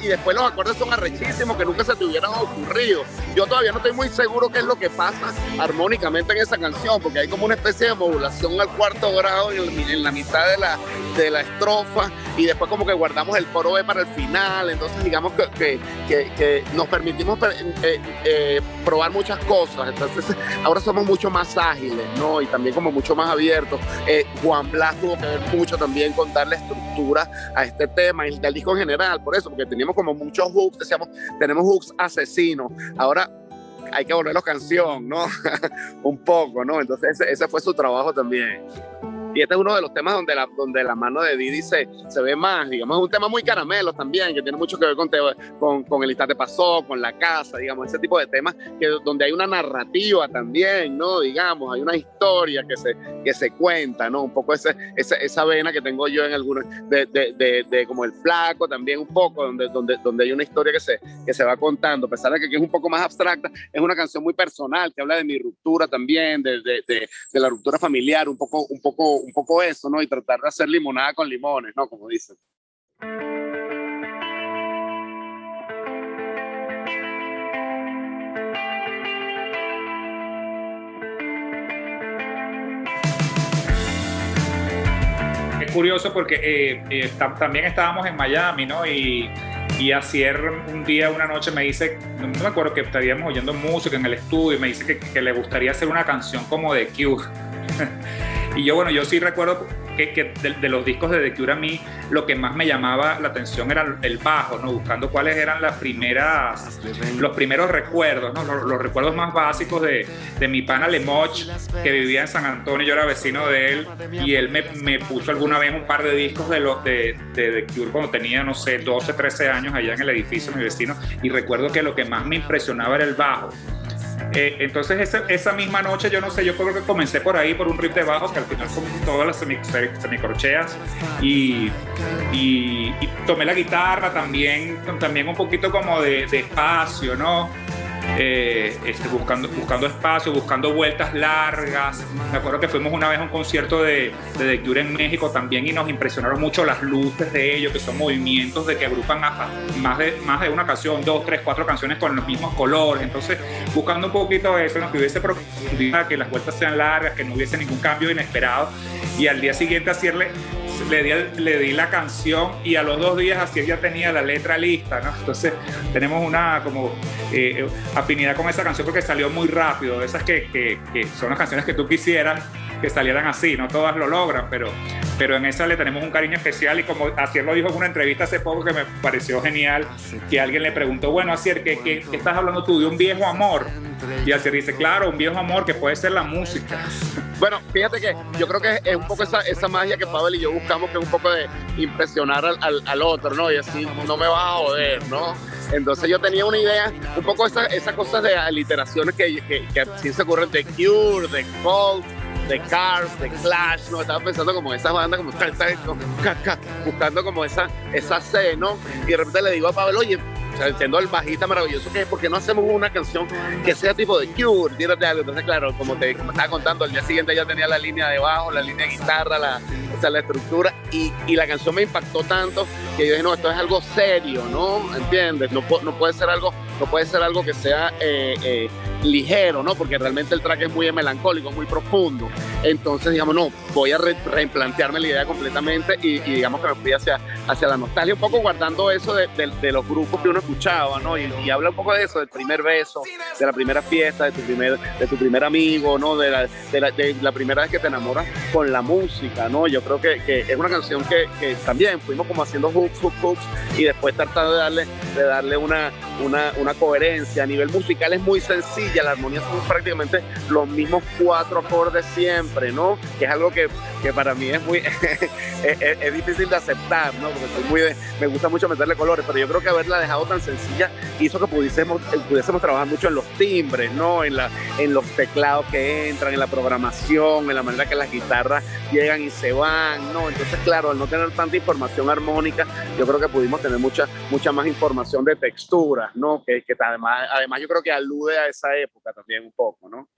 y después los acordes son arrechísimos que nunca se te hubieran ocurrido. Yo todavía no estoy muy seguro qué es lo que pasa armónicamente en esa canción, porque hay como una especie de modulación al cuarto grado en, la mitad de la, de la estrofa y después como que guardamos el coro B para el final, entonces digamos que, que, que, nos permitimos eh, eh, probar muchas cosas, entonces ahora somos mucho más ágiles, ¿no? Y también como mucho más abiertos. Eh, Juan Blas tuvo que mucho también con darle estructura a este tema y del disco en general, por eso, porque teníamos como muchos hooks, decíamos, tenemos hooks asesinos, ahora hay que volverlos canción, ¿no? *laughs* Un poco, ¿no? Entonces ese fue su trabajo también. Y este es uno de los temas donde la, donde la mano de Didi se, se ve más, digamos, es un tema muy caramelo también, que tiene mucho que ver con, con, con El instante pasó, con la casa, digamos, ese tipo de temas que, donde hay una narrativa también, ¿no? Digamos, hay una historia que se, que se cuenta, ¿no? Un poco ese, esa, esa vena que tengo yo en algunos, de, de, de, de, como El Flaco también un poco, donde, donde, donde hay una historia que se, que se va contando, a pesar de que es un poco más abstracta, es una canción muy personal que habla de mi ruptura también, de, de, de la ruptura familiar, un poco, un poco un poco eso, ¿no? Y tratar de hacer limonada con limones, ¿no? Como dicen. Es curioso porque eh, eh, también estábamos en Miami, ¿no? Y ayer un día, una noche me dice, no me acuerdo que estaríamos oyendo música en el estudio y me dice que, le gustaría hacer una canción como de Cure. *laughs* y yo, bueno, yo sí recuerdo que, de, los discos de The Cure a mí lo que más me llamaba la atención era el bajo, ¿no? Buscando cuáles eran las primeras, los primeros recuerdos, ¿no? Los, recuerdos más básicos de, de, mi pana Lemoch, que vivía en San Antonio, yo era vecino de él, y él me, me puso alguna vez un par de discos de, los de, de The Cure cuando tenía, no sé, 12, 13 años allá en el edificio, mi vecino, y recuerdo que lo que más me impresionaba era el bajo. Eh, entonces esa, esa, misma noche, yo no sé, yo creo que comencé por ahí, por un riff de bajos, que al final son todas las semicorcheas, y, y, tomé la guitarra también, también un poquito como de espacio, ¿no? Eh, este, buscando, buscando espacio, buscando vueltas largas. Me acuerdo que fuimos una vez a un concierto de, de Cure en México también y nos impresionaron mucho las luces de ellos, que son movimientos de que agrupan más de, más de una canción, dos, tres, cuatro canciones con los mismos colores. Entonces, buscando un poquito eso, nos que hubiese profundidad, que las vueltas sean largas, que no hubiese ningún cambio inesperado. Y al día siguiente hacerle le di, le di la canción y a los dos días así ya tenía la letra lista, ¿no? Entonces tenemos una como eh, afinidad con esa canción porque salió muy rápido, esas que, que son las canciones que tú quisieras que salieran así, no todas lo logran, pero, pero en esa le tenemos un cariño especial y como Asier lo dijo en una entrevista hace poco que me pareció genial, que alguien le preguntó, bueno, Asier, ¿qué, qué, estás hablando tú de un viejo amor? Y Asier dice, claro, un viejo amor que puede ser la música. *laughs* Bueno, fíjate que yo creo que es un poco esa, esa magia que Pavel y yo buscamos, que es un poco de impresionar al, al, otro, ¿no? Y así no me vas a joder, ¿no? Entonces yo tenía una idea, un poco esas esa cosas de aliteraciones que, que, que se ocurren de Cure, de Cold, de Cars, de Clash, ¿no? Estaba pensando como esas bandas, como buscando como esa, esa C, ¿no? Y de repente le digo a Pablo, oye, siendo el bajista maravilloso que es, ¿por qué no hacemos una canción que sea tipo de Cure? Tírate algo. Entonces, claro, como te como estaba contando, el día siguiente ya tenía la línea de bajo, la línea de guitarra, la, o sea, la estructura, y, y, la canción me impactó tanto que yo dije, no, esto es algo serio, ¿no? ¿Entiendes? No, no puede ser algo, no puede ser algo que sea eh, eh, ligero, ¿no? Porque realmente el track es muy melancólico, muy profundo. Entonces, digamos, no, voy a replantearme la idea completamente y, digamos que me fui hacia, hacia la nostalgia, un poco guardando eso de, los grupos que uno escuchaba, ¿no? Y, habla un poco de eso, del primer beso, de la primera fiesta, de tu primer, de tu primer amigo, ¿no? De la, de la, de la primera vez que te enamoras con la música, ¿no? Yo creo que, es una canción que, que, también fuimos como haciendo y después tratando de darle, de darle una, una, una coherencia. A nivel musical es muy sencilla, la armonía son prácticamente los mismos cuatro acordes siempre, ¿no? Que es algo que, que para mí es muy *laughs* es, difícil de aceptar, ¿no? Porque soy muy me gusta mucho meterle colores, pero yo creo que haberla dejado tan sencilla hizo que pudiésemos, eh, pudiésemos trabajar mucho en los timbres, ¿no? En, la, en los teclados que entran, en la programación, en la manera que las guitarras llegan y se van, ¿no? Entonces, claro, al no tener tanta información armónica, yo creo que pudimos tener mucha, mucha más información de ¿no? Que, que además, además yo creo que alude a esa época también un poco, ¿no?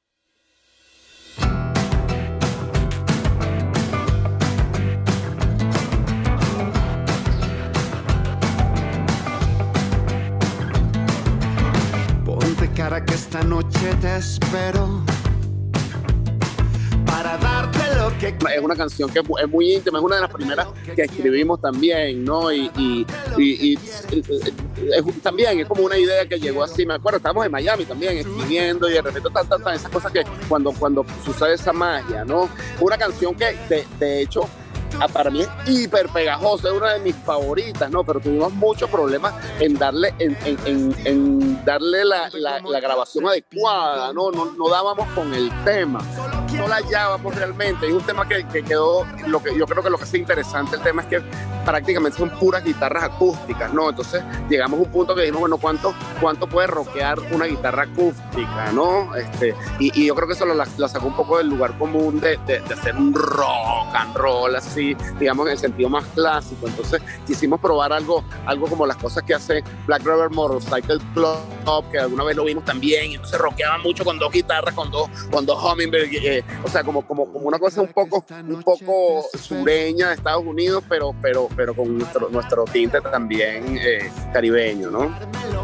Ponte cara que esta noche te espero para darte es una canción que es muy íntima, es una de las primeras que escribimos también, ¿no? Y, y, y, también es como una idea que llegó así, me acuerdo, estábamos en Miami también escribiendo y de repente tan, tan, tan, esas cosas que cuando, cuando sucede esa magia, ¿no? Una canción que de, de hecho para mí es hiper pegajosa, es una de mis favoritas, ¿no? Pero tuvimos muchos problemas en darle, en, en, en, darle la, la, la, grabación adecuada, ¿no? ¿no? No dábamos con el tema, no la hallábamos realmente. Es un tema que, que, quedó, lo que yo creo que lo que es interesante el tema es que prácticamente son puras guitarras acústicas, ¿no? Entonces llegamos a un punto que dijimos, bueno, ¿cuánto, cuánto puede rockear una guitarra acústica, ¿no? Este, y, y yo creo que eso la, sacó un poco del lugar común de, de, de hacer un rock and roll así digamos, en el sentido más clásico. Entonces quisimos probar algo, algo como las cosas que hace Black River Motorcycle Club, que alguna vez lo vimos también, y entonces rockeaban mucho con dos guitarras, con dos, con dos Hummingbird, eh, o sea, como, como, como una cosa un poco, un poco sureña de Estados Unidos, pero, pero, pero con nuestro, nuestro tinte también eh, caribeño, ¿no?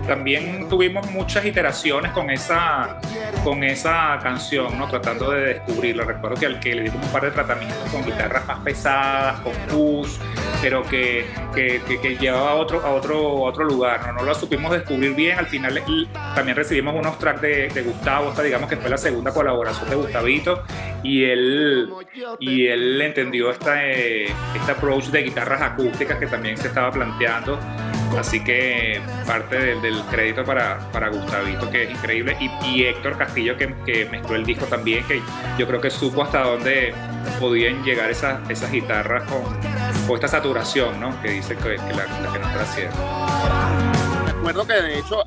También tuvimos muchas iteraciones con esa, con esa canción, ¿no? Tratando de descubrirlo. Recuerdo que al que le dimos un par de tratamientos con guitarras más pesadas, con push, pero que, que, que, llevaba a otro, a, otro, a otro lugar, ¿no? No lo supimos descubrir bien. Al final también recibimos unos tracks de, de Gustavo, esta digamos que fue la segunda colaboración de Gustavito, y él, y él entendió esta, eh, este approach de guitarras acústicas que también se estaba planteando. Así que parte del, crédito para, para, Gustavito, que es increíble, y, y Héctor Castillo, que, que, mezcló el disco también, que yo creo que supo hasta dónde podían llegar esas, esas guitarras con, con esta saturación, ¿no? Que dice que, que la, la que nos está haciendo recuerdo que de hecho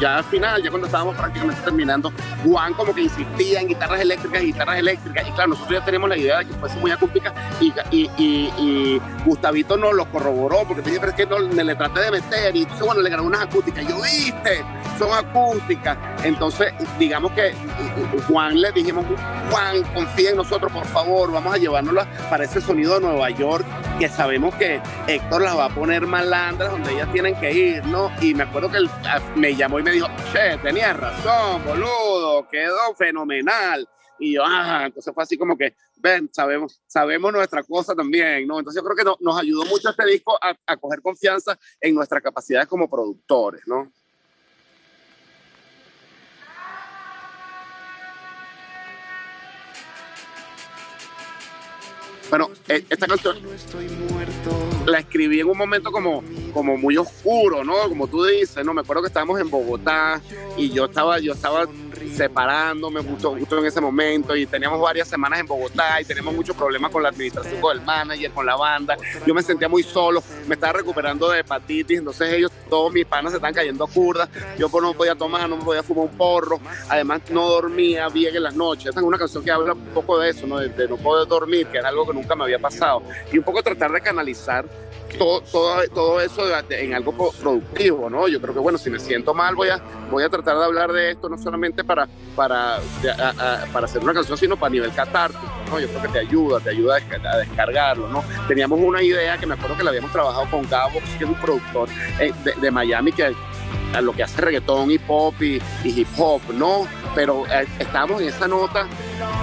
ya al final, ya cuando estábamos prácticamente terminando, Juan como que insistía en guitarras eléctricas, guitarras eléctricas, y claro, nosotros ya tenemos la idea de que fuese muy acústica, y, y, y, Gustavito nos lo corroboró, porque dije, pero es que no, le traté de meter, y entonces bueno, le ganó unas acústicas, yo viste, son acústicas, entonces digamos que Juan le dijimos, Juan, confía en nosotros, por favor, vamos a llevárnoslas para ese sonido de Nueva York, que sabemos que Héctor las va a poner malandras donde ellas tienen que ir, ¿no? Y me acuerdo que él ah, me llamó y me dijo, che, tenías razón, boludo, quedó fenomenal. Y yo, ah, entonces fue así como que, ven, sabemos, sabemos nuestra cosa también, ¿no? Entonces yo creo que nos ayudó mucho este disco a, a coger confianza en nuestras capacidades como productores, ¿no? Bueno, eh, esta canción la escribí en un momento como, como muy oscuro, ¿no? Como tú dices, ¿no? Me acuerdo que estábamos en Bogotá y yo estaba, yo estaba separándome justo, justo en ese momento y teníamos varias semanas en Bogotá y teníamos muchos problemas con la administración, con el manager, con la banda. Yo me sentía muy solo, me estaba recuperando de hepatitis, entonces ellos, todos mis panas se están cayendo a curdas, yo pues no podía tomar, no me podía fumar un porro, además no dormía bien en las noches. Esta es una canción que habla un poco de eso, ¿no? De no poder dormir, que era algo que nunca me había pasado. Y un poco tratar de canalizar todo, todo, eso en algo productivo, ¿no? Yo creo que, bueno, si me siento mal, voy a, voy a tratar de hablar de esto, no solamente para, para, para hacer una canción, sino para nivel catártico, ¿no? Yo creo que te ayuda, te ayuda a descargarlo, ¿no? Teníamos una idea que me acuerdo que la habíamos trabajado con Gabo, que es un productor eh, de, de Miami, que a lo que hace reggaetón y pop y, hip hop, ¿no? Pero eh, estábamos en esa nota,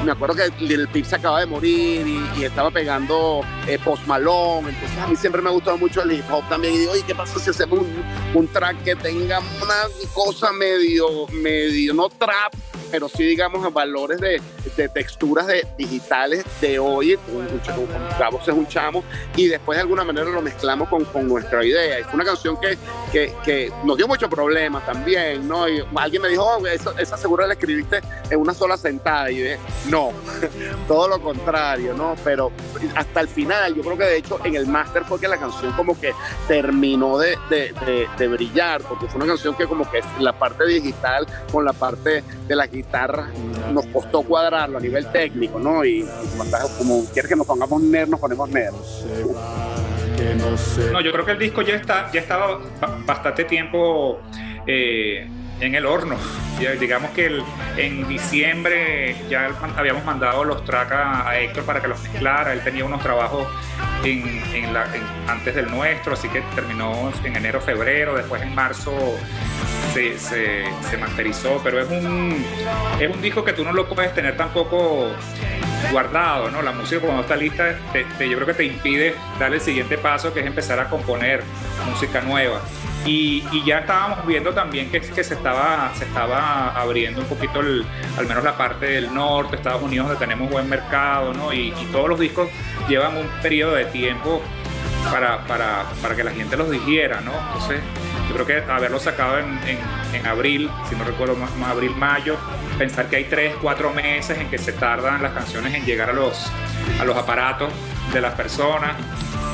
me acuerdo que el Pip se acaba de morir y, estaba pegando eh, Post entonces a mí siempre me ha mucho el hip hop también. Y digo, oye, ¿qué pasa si hacemos un, un track que tenga una cosa medio, medio, no trap, pero sí, digamos, valores de, de texturas de, digitales de hoy, un, es un y después de alguna manera lo mezclamos con, con nuestra idea. Fue una canción que, que, que, nos dio muchos problemas también, ¿no? Y alguien me dijo, oh, esa segura la escribiste en una sola sentada, y no, *laughs* todo lo contrario, ¿no? Pero hasta el final, yo creo que de hecho en el máster fue que la canción como que terminó de, de, de, brillar, porque fue una canción que como que la parte digital con la parte de la guitarra nos costó cuadrarlo a nivel técnico, ¿no? Y, como quieres que nos pongamos nerds, nos ponemos nerds. No, yo creo que el disco ya está, ya estaba bastante tiempo eh, en el horno. digamos que en diciembre ya habíamos mandado los tracks a, Héctor para que los mezclara. Él tenía unos trabajos antes del nuestro, así que terminó en enero, febrero. Después en marzo se, se, masterizó, pero es un, es un disco que tú no lo puedes tener tampoco guardado, ¿no? La música cuando está lista, yo creo que te impide dar el siguiente paso, que es empezar a componer música nueva. Y, ya estábamos viendo también que, se, estaba, se estaba abriendo un poquito, al menos la parte del norte, Estados Unidos, donde tenemos buen mercado, ¿no? Y, todos los discos llevan un periodo de tiempo para, para, para, que la gente los digiera, ¿no? Entonces, yo creo que haberlo sacado en, en, abril, si no recuerdo más, más, abril, mayo, pensar que hay tres, cuatro meses en que se tardan las canciones en llegar a los, a los aparatos de las personas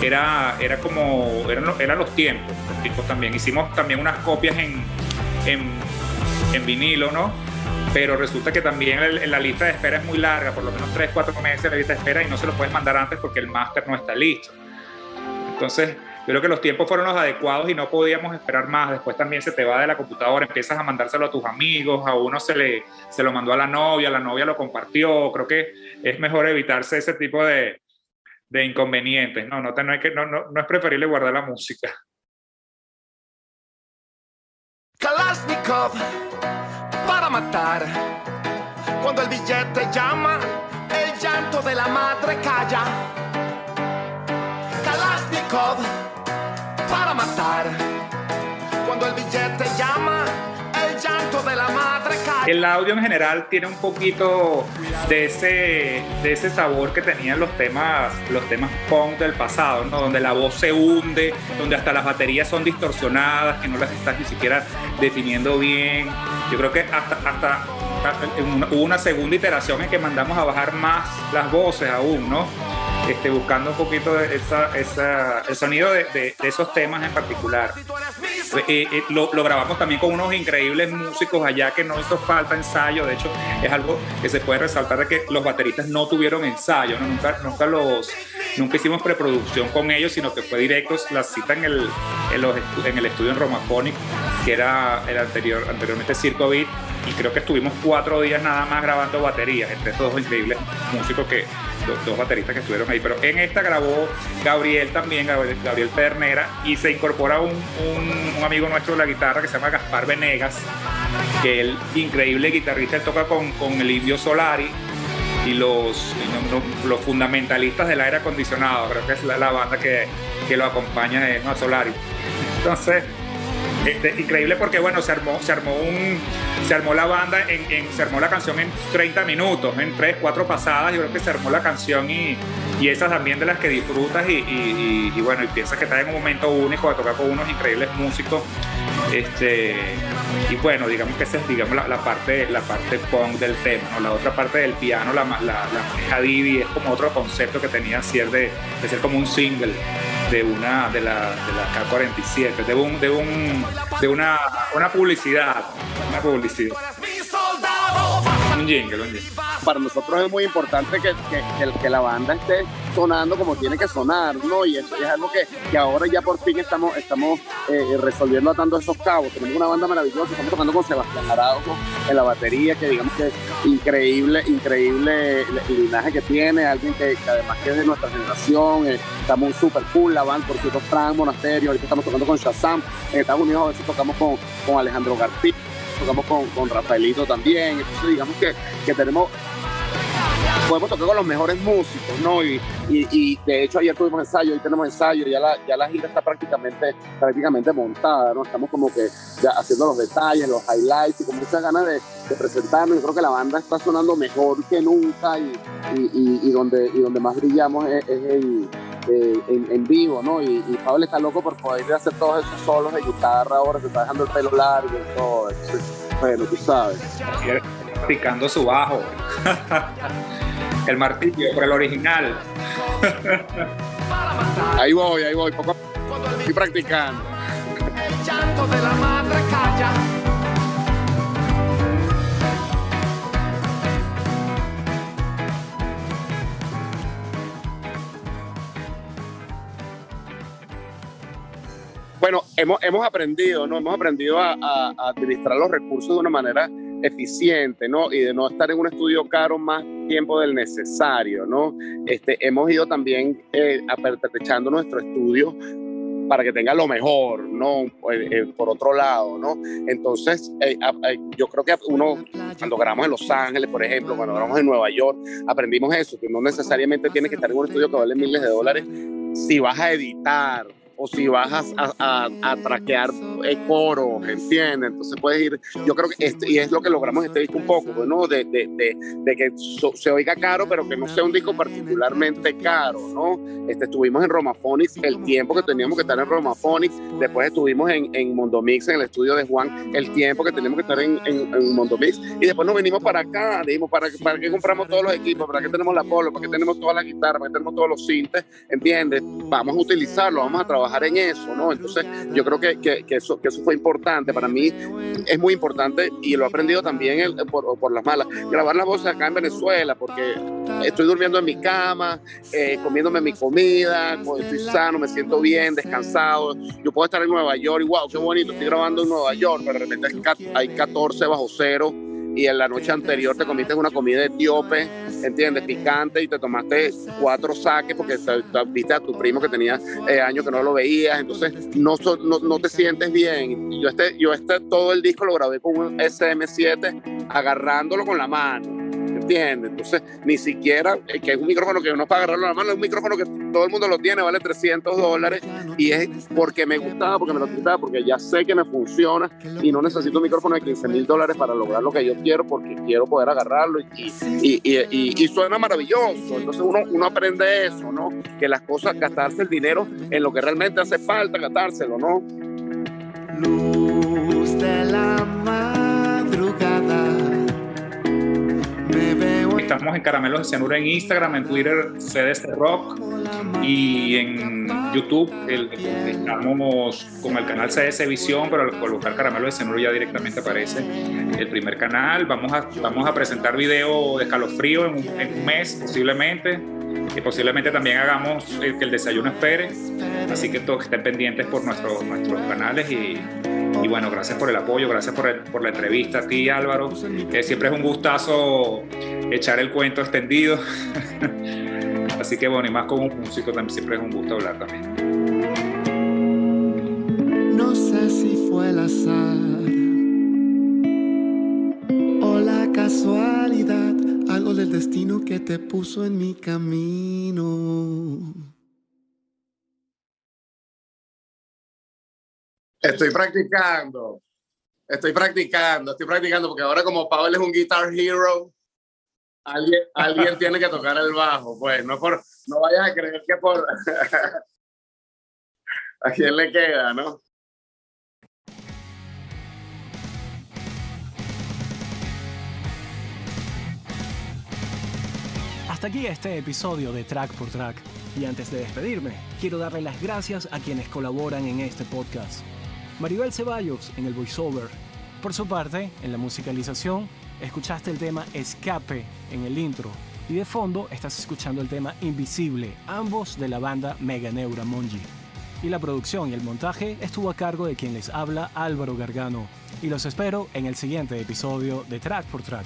era, era como, eran, eran los tiempos, los tiempos también. Hicimos también unas copias en, en, vinilo, ¿no? Pero resulta que también la lista de espera es muy larga, por lo menos 3, 4 meses la lista de espera y no se lo puedes mandar antes porque el máster no está listo. Entonces, yo creo que los tiempos fueron los adecuados y no podíamos esperar más. Después también se te va de la computadora, empiezas a mandárselo a tus amigos, a uno se, le, se lo mandó a la novia, la novia lo compartió. Creo que es mejor evitarse ese tipo de, de inconvenientes. No, no, no, hay que, no, no, no es preferible guardar la música. Kalashnikov para matar. Cuando el billete llama, el llanto de la madre calla. El audio en general tiene un poquito de ese, de ese sabor que tenían los temas, los temas punk del pasado, ¿no? donde la voz se hunde, donde hasta las baterías son distorsionadas, que no las estás ni siquiera definiendo bien. Yo creo que hasta, hasta, hubo una segunda iteración en que mandamos a bajar más las voces aún, ¿no? Este, buscando un poquito esa, esa, el sonido de, esos temas en particular. Eh, eh, lo, grabamos también con unos increíbles músicos allá que no hizo falta ensayo, de hecho es algo que se puede resaltar de que los bateristas no tuvieron ensayo, ¿no? Nunca, nunca, los, nunca hicimos preproducción con ellos, sino que fue directo la cita en el, en, los, en el estudio en Romaphonic, que era el anterior, anteriormente Circo Beat, y creo que estuvimos cuatro días nada más grabando baterías entre estos dos increíbles músicos que dos, dos, bateristas que estuvieron ahí. Pero en esta grabó Gabriel también Gabriel, Gabriel Ternera y se incorpora un, un, un, amigo nuestro de la guitarra que se llama Gaspar Venegas que el increíble guitarrista él toca con, con el Indio Solari y los, los fundamentalistas del aire acondicionado. Creo que es la, la banda que, que lo acompaña es no, Solari. *laughs* Entonces este, increíble porque bueno se armó se armó un se armó la banda en, se armó la canción en 30 minutos en 3 4 pasadas. Yo creo que se armó la canción y, y esas también de las que disfrutas y, y, bueno y piensas que estás en un momento único de tocar con unos increíbles músicos. Este y bueno digamos que esa es digamos la, parte la parte punk del tema la otra parte del piano la, la, la maneja Divi es como otro concepto que tenía de, de ser como un single de una de la, de la K47 de un de un de una, una publicidad una publicidad Para nosotros es muy importante que, que, que, la banda esté sonando como tiene que sonar, ¿no? Y eso es algo que, ahora ya por fin estamos, estamos eh, resolviendo atando esos cabos. Tenemos una banda maravillosa, estamos tocando con Sebastián Araujo en la batería, que digamos que es increíble, increíble el linaje que tiene, alguien que, además que es de nuestra generación, eh, estamos súper cool, la banda, por cierto, Frank Monasterio, ahorita estamos tocando con Shazam, en Estados Unidos a veces tocamos con, con Alejandro García tocamos con, con, Rafaelito también, entonces digamos que, que, tenemos, podemos tocar con los mejores músicos, ¿no? Y, y, y, de hecho ayer tuvimos ensayo, hoy tenemos ensayo, ya la, ya la gira está prácticamente, prácticamente montada, ¿no? Estamos como que ya haciendo los detalles, los highlights y con muchas ganas de, presentarnos, yo creo que la banda está sonando mejor que nunca y, y donde, y donde más brillamos es, eh, en, en, vivo, ¿no? Y, y, Pablo está loco por poder hacer todos esos solos de guitarra ahora, se está dejando el pelo largo y todo. Entonces, bueno, tú sabes. Picando su bajo. el martillo por el original. ahí voy, ahí voy, poco. Estoy practicando. El llanto de la madre calla. bueno, hemos, hemos aprendido, ¿no? Hemos aprendido a, administrar los recursos de una manera eficiente, ¿no? Y de no estar en un estudio caro más tiempo del necesario, ¿no? Este, hemos ido también eh, apertrechando nuestro estudio para que tenga lo mejor, ¿no? Eh, eh, por otro lado, ¿no? Entonces, eh, yo creo que uno, cuando grabamos en Los Ángeles, por ejemplo, cuando grabamos en Nueva York, aprendimos eso, que no necesariamente tienes que estar en un estudio que vale miles de dólares si vas a editar, o si vas a, a, a, traquear coros, ¿entiendes? Entonces puedes ir, yo creo que, este, y es lo que logramos este disco un poco, ¿no? De, de, de, de que se oiga caro, pero que no sea un disco particularmente caro, ¿no? Este, estuvimos en Romaphonics el tiempo que teníamos que estar en Romaphonics, después estuvimos en, en Mondomix, en el estudio de Juan, el tiempo que teníamos que estar en, en, en Mondomix, y después nos venimos para acá, dijimos, ¿para, ¿para qué compramos todos los equipos? ¿Para qué tenemos la polo? ¿Para qué tenemos todas las guitarras? ¿Para qué tenemos todos los sintes? ¿Entiendes? Vamos a utilizarlo, vamos a trabajar trabajar en eso, ¿no? Entonces yo creo que, que, eso, que eso fue importante. Para mí es muy importante y lo he aprendido también el, por, por, las malas. Grabar las voces acá en Venezuela porque estoy durmiendo en mi cama, eh, comiéndome mi comida, estoy sano, me siento bien, descansado. Yo puedo estar en Nueva York y wow, qué bonito, estoy grabando en Nueva York, pero de repente hay 14 bajo cero y en la noche anterior te comiste una comida etíope, ¿entiendes? Picante y te tomaste cuatro saques porque te, viste a tu primo que tenía eh, años que no lo veías, entonces no, no, no, te sientes bien. Yo este, yo este todo el disco lo grabé con un SM7 agarrándolo con la mano Entonces, ni siquiera, eh, que es un micrófono que no para agarrarlo a la mano, es un micrófono que todo el mundo lo tiene, vale 300 dólares, y es porque me gustaba, porque me lo quitaba, porque ya sé que me funciona y no necesito un micrófono de 15 mil dólares para lograr lo que yo quiero, porque quiero poder agarrarlo y, suena maravilloso. Entonces uno, uno aprende eso, ¿no? Que las cosas, gastarse el dinero en lo que realmente hace falta, gastárselo, ¿no? Luz de la Estamos en Caramelos de Cianuro en Instagram, en Twitter CDS Rock y en YouTube estamos con el canal CDS Visión, pero al colocar Caramelos de Cianuro ya directamente aparece el primer canal. Vamos a, vamos a presentar video de escalofrío en en un mes posiblemente y posiblemente también hagamos que el desayuno espere. Así que todos estén pendientes por nuestros nuestros canales y, y bueno, gracias por el apoyo, gracias por, el, por la entrevista a ti Álvaro. Eh, siempre es un gustazo echar el cuento extendido. *laughs* Así que bueno, y más como un músico también siempre es un gusto hablar también. No sé si fue el azar o la casualidad, algo del destino que te puso en mi camino. Estoy practicando. Estoy practicando, estoy practicando porque ahora como Pavel es un guitar hero, alguien, alguien *laughs* tiene que tocar el bajo, pues no por no vayas a creer que por *laughs* a quién le queda, ¿no? Hasta aquí este episodio de Track por Track. Y antes de despedirme, quiero darle las gracias a quienes colaboran en este podcast. Maribel Ceballos en el voiceover. Por su parte, en la musicalización, escuchaste el tema Escape en el intro y de fondo estás escuchando el tema Invisible, ambos de la banda Mega Neura Monji. Y la producción y el montaje estuvo a cargo de quien les habla Álvaro Gargano. Y los espero en el siguiente episodio de Track por Track.